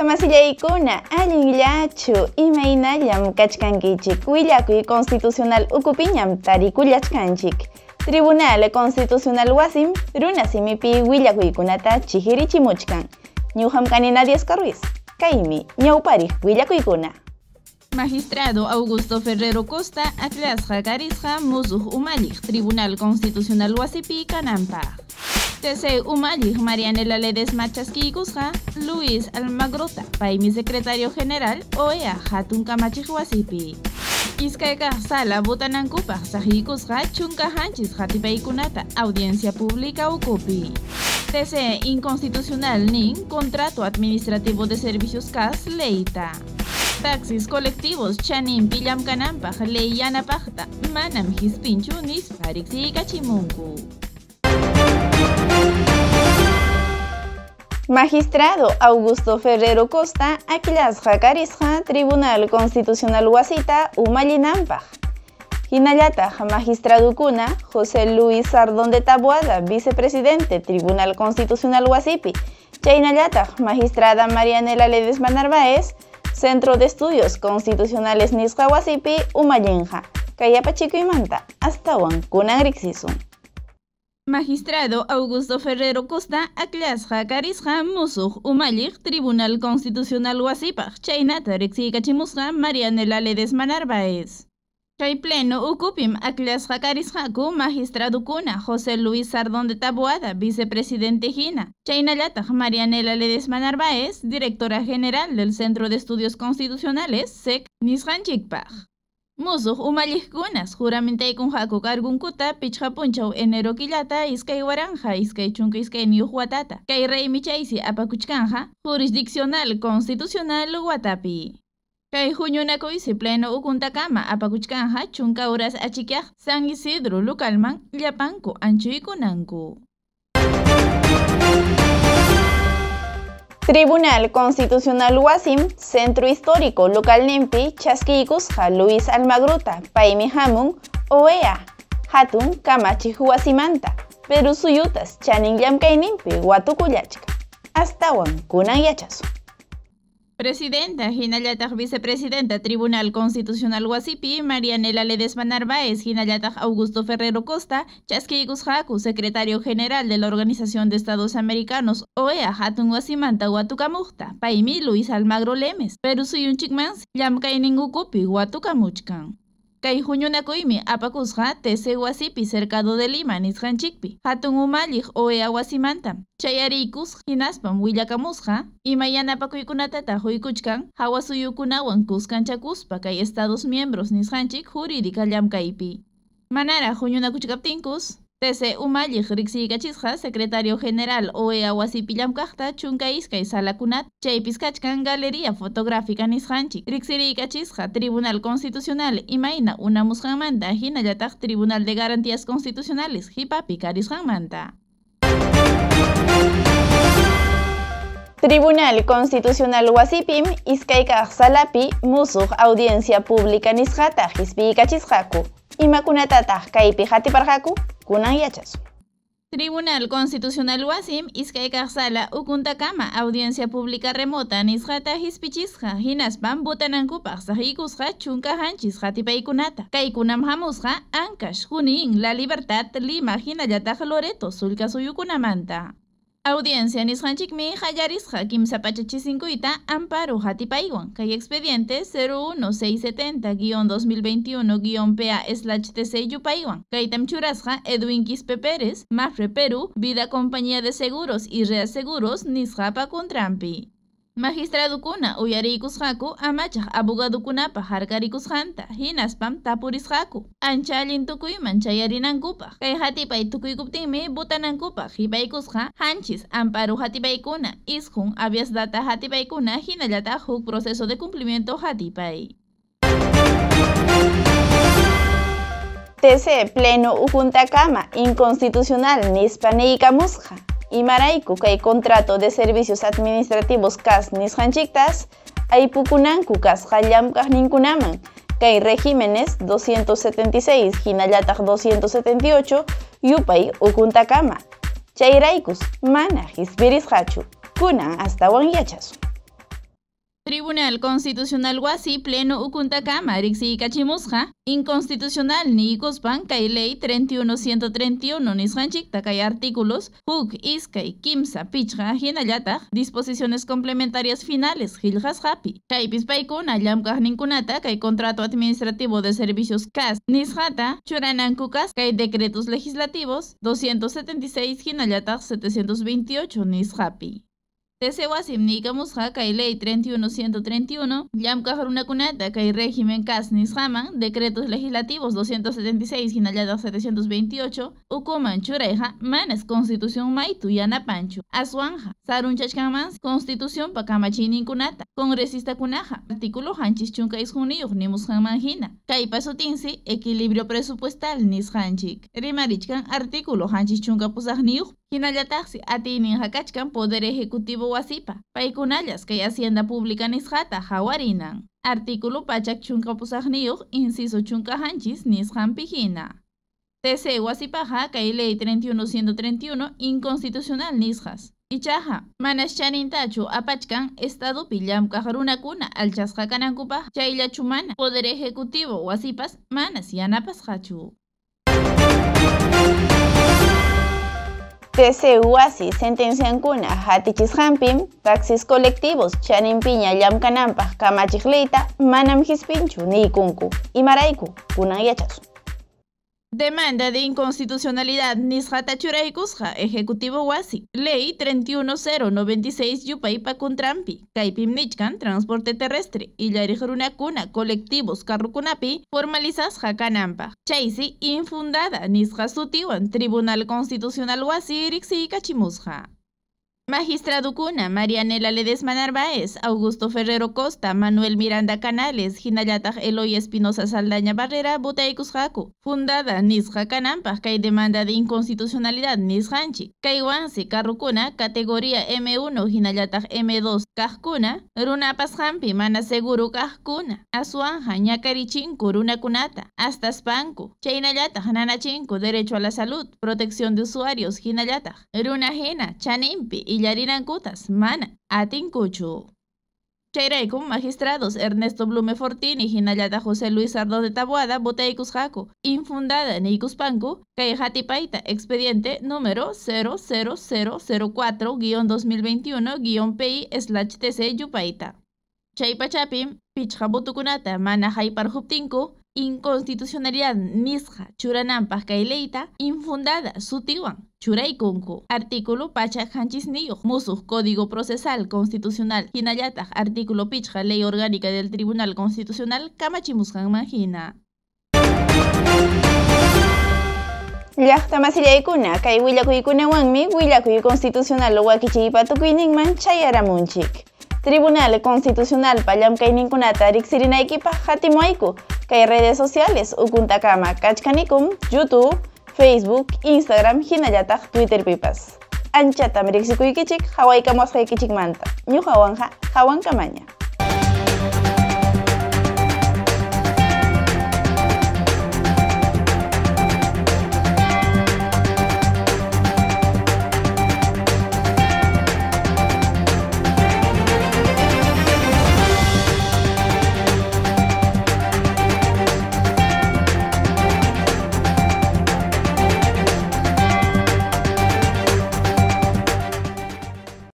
Llaqta masillaykuna allinllachu imaynallam kachkankichik willakuy constitucional ukupiñam tarikullachkanchik Tribunal Constitucional Wasim runa simipi willakuykunata chihirichimuchkan ñuqam kani Nadia Escarruiz. Kaymi ñawpariq willakuykuna Magistrado Augusto Ferrero Costa aklasqa karisqa musuq umalliq Tribunal Constitucional Wasipi kananpaq TC Umalliq Marianela Ledesma Chasquiykusqa Luis Almagrota paymi secretario general OEA hatun kamachiq wasipi Iskayqa sala botanankupaq saqiykusqa chunka hanchis hatipaykunata audiencia pública ukupi TC inconstitucional nin contrato administrativo de servicios CAS leita. Taxis colectivos chanin pillam kananpaq ley yanapaqta manam hispinchu nispa riqsiykachimunku Magistrado Augusto Ferrero Costa aklasqa karisqa Tribunal Constitucional Wasita umallinanpaq. Hinallataq magistradukuna José Luis Sardón de Taboada, vicepresidente Tribunal Constitucional Wasipi, chaynallataq magistrada Marianela Ledesma Narváez, Centro de Estudios Constitucionales Nisqa Wasipi umallinqa. Kayapachikuymanta hasta kunan riqsisun. Magistrado Augusto Ferrero Costa aklasqa karisqa musuq umalliq Tribunal Constitucional Wasipaq chaynata riqsiykachimusqa Marianela Ledesma Narváez. Kay pleno ukupim aklasqa karisqaku magistradukuna José Luis Sardón de Taboada, vicepresidente Hina. Chaynallataq Marianela Ledesma Narváez, directora general del Centro de Estudios Constitucionales, SEC, nisqanchikpaq. Musuq umalliqkunas juramentaykunqaku kargunkuta pichqa punchaw enero killata iskay waranja iskay chunka iskay niyuq watata kay raymi chaysi apakuchkanja jurisdiccional constitucional watapi. Kay huñunakuysi pleno ukuntakama apakuchkanja chunka horas achikyaq San Isidro localman llapanku anchuykunanku Tribunal Constitucional Wasim, Centro Histórico Local Nempi, Chasquicusja Luis Almagruta, Paimi Hamun, OEA, Hatun, Kamachi Huasimanta, Perú Suyutas, Chanin Yamkainimpi, Huatucuyachka. Hasta Wan, Kunan. Presidenta, Hinallataq Vicepresidenta Tribunal Constitucional Wasipi, Marianela Ledesma Narváez, Hinallataq Augusto Ferrero Costa, Chasquiykus Haku, Secretario General de la Organización de Estados Americanos, OEA Hatun Wasimanta Watukamukta, Paimi Luis Almagro Lemes, Perú Suyunchikmans, Llamkaynin Ukupi, Watukamuchkan. Kay huñunakuymi apakusqa TC Wasipi cercado de Lima nisqanchikpi hatun umalliq OEA wasimanta chayariykus hinaspam willakamusqa ima yanapakuykunatataq huykuchkan hawasuyukunawan kuskanchakuspa kay Estados miembros nisqanchik jurídica llamkaypi manara huñunakuchkaptinkus TC umalliq riqsiykachisqa secretario general OEA wasipi llamkaqta chunka iskay salakunat chaypis kachkan galería fotográfica nisqanchik riqsiriykachisqa tribunal constitucional imayna unamusqanmanta hinallataq tribunal de garantías constitucionales hipapi karisqanmanta. Tribunal Constitucional Wasipim iskaykaq salapi musuq audiencia pública nisqata hisp'iykachisqaku imakunatataq kaypi hatiparqaku kunan yachasu. Tribunal Constitucional Wasim iskaykaq sala ukuntakama audiencia pública remota nisqata hispichisqa hinaspan butanankupaq saqikusqa chunka hanchis hatipaykunata kaykunam hamusqa Ancash, Junín, La Libertad, Lima hinallataq Loreto sulka suyukunamanta. Audiencia nisqanchikmi hallarisqa kimsa pachachisinkuyta amparo hatipaywan kay expediente 01670-2021-PA-TC yupaywan kaytam churasqa Edwin Quispe Pérez, Mafre Perú, Vida Compañía de Seguros y Reaseguros nisqapa kontrampi. Magistradukuna uyariykusqaku amachaq abogadukunapa harkarikusqanta hinaspam tapurisqaku ancha allin tukuyman chayarinankupaq kay hatipay tukuykuptinmi butanankupaq hipaykusqa hanchis amparo hatipaykuna isqun habeas data hatipaykuna hinallataq huk proceso de cumplimiento hatipay TC Pleno Ujuntacama Inconstitucional Nispa Imarayku kay contrato de servicios administrativos kas nisqanchiktas aypukunanku kasqa llamkaq ninkunaman kay regímenes 276 hinallataq 278 yupay ukuntakama. Chayraykus mana hispirisqachu kunan astawan yachasun Tribunal Constitucional Wasi Pleno Ukuntacama Rixi Kachimusja Inconstitucional ni Ikuspan Kay Ley 31131 Nishanchik Kay Artículos Huk Iskay Kimsa Pichja Hinayata Disposiciones complementarias finales Giljas Happy Kay Pispaikuna Llamkaj Ninkunata Kay Contrato Administrativo de Servicios CAS Nishata Churanankukas Kay Decretos Legislativos 276 Hinayata 728 Nishapi Tesewasim nikamusqa kay ley 31131, llamkaq runakunata kay régimen CAS nisqaman, decretos legislativos 276 hinallada 728, ukuman churayqa manas constitución maytu yanapanchu, aswanja, sarunchachkanman constitución pa kamachiyninkunata, congresista-kunaja, artículo hanchis chunka isjuniyuq nimusqanman hina, kay pasutinsi equilibrio presupuestal nisqanchik, rimarichkan artículo hanchis chunka pusaqniyuq, hinallataqsi atinin hakachkan poder ejecutivo wasipa, paykunallas kay Hacienda Pública nisqata hawarinan. Artículo pachak chunka pusaqniyuq inciso chunka hanchis nisqanpi hina. TC wasipaja kay ley 31131 inconstitucional nisqas. Ichaja, manas chanintachu apachkan estado pillamkaq runakuna alchasqa kanankupaj chayllachu mana poder ejecutivo wasipas manas yanapasqachu. TCUASI sentenciankuna hampim, taxis colectivos chaninpiña llamkananpaq kamachikleita manam hispinchu nikunku imarayku kunan yachasun. Demanda de inconstitucionalidad Nisjata Churaikusja, Ejecutivo Wasi. Ley 31096 Yupaipa Kuntrampi. Kaipim Nichkan, Transporte Terrestre. Y Kuna, Colectivos Carrucunapi, formalizas Jacanampa. Chaisi, infundada Nisja Sutiwan, Tribunal Constitucional Wasi, Rixi Cachimusja. Magistrado Cuna, Marianela Ledesma Narváez, Augusto Ferrero Costa, Manuel Miranda Canales, Hinayatag Eloy Espinosa Saldaña Barrera, Butaikus Jacu, fundada Nisja Canampa, Kay demanda de inconstitucionalidad Nisjanchi, Kaiwansi Carrucuna, categoría M1, Hinayatag M2, Kajkuna, Runapas Jampi, Mana Seguro Kajkuna, Azuanja, Ñacarichincu, Runa Kunata, hasta Spanku, Chainayatag Nanachincu, Derecho a la Salud, Protección de Usuarios, Hinayatag, Runa Jena, Chanimpi y kutas mana atinkuchu. Chayraykum magistrados Ernesto Blume Fortini hinallata José Luis Sardo de Tabuada boteikus jaco, infundada Nikuspanku, kay paita expediente número 00004-2021-PI-TC Yupaita. Chaypachapim, pichhabutukunata mana hayparhuptinku, inconstitucionalidad nisja churanampas kaileita infundada sutiwan churaykunku artículo pacha hanchisniyuq musuq código procesal constitucional. Hinallataq artículo pichqa ley orgánica del tribunal constitucional kamachimusqanman hina llaqta masillaykuna kay willakuykunawanmi willakuy constitucional wakichiypa tukuyninman chayaramunchik. Tribunal Constitucional Payamkayninkunata riqsirinaykipa hatimuayku kay redes sociales ukuntakama kachkanikum YouTube, Facebook, Instagram hinallataq Twitter pipas. Anchata riqsikuykichik hawaykamusqaykichikmanta. Ñuqawanqa hawankamanya.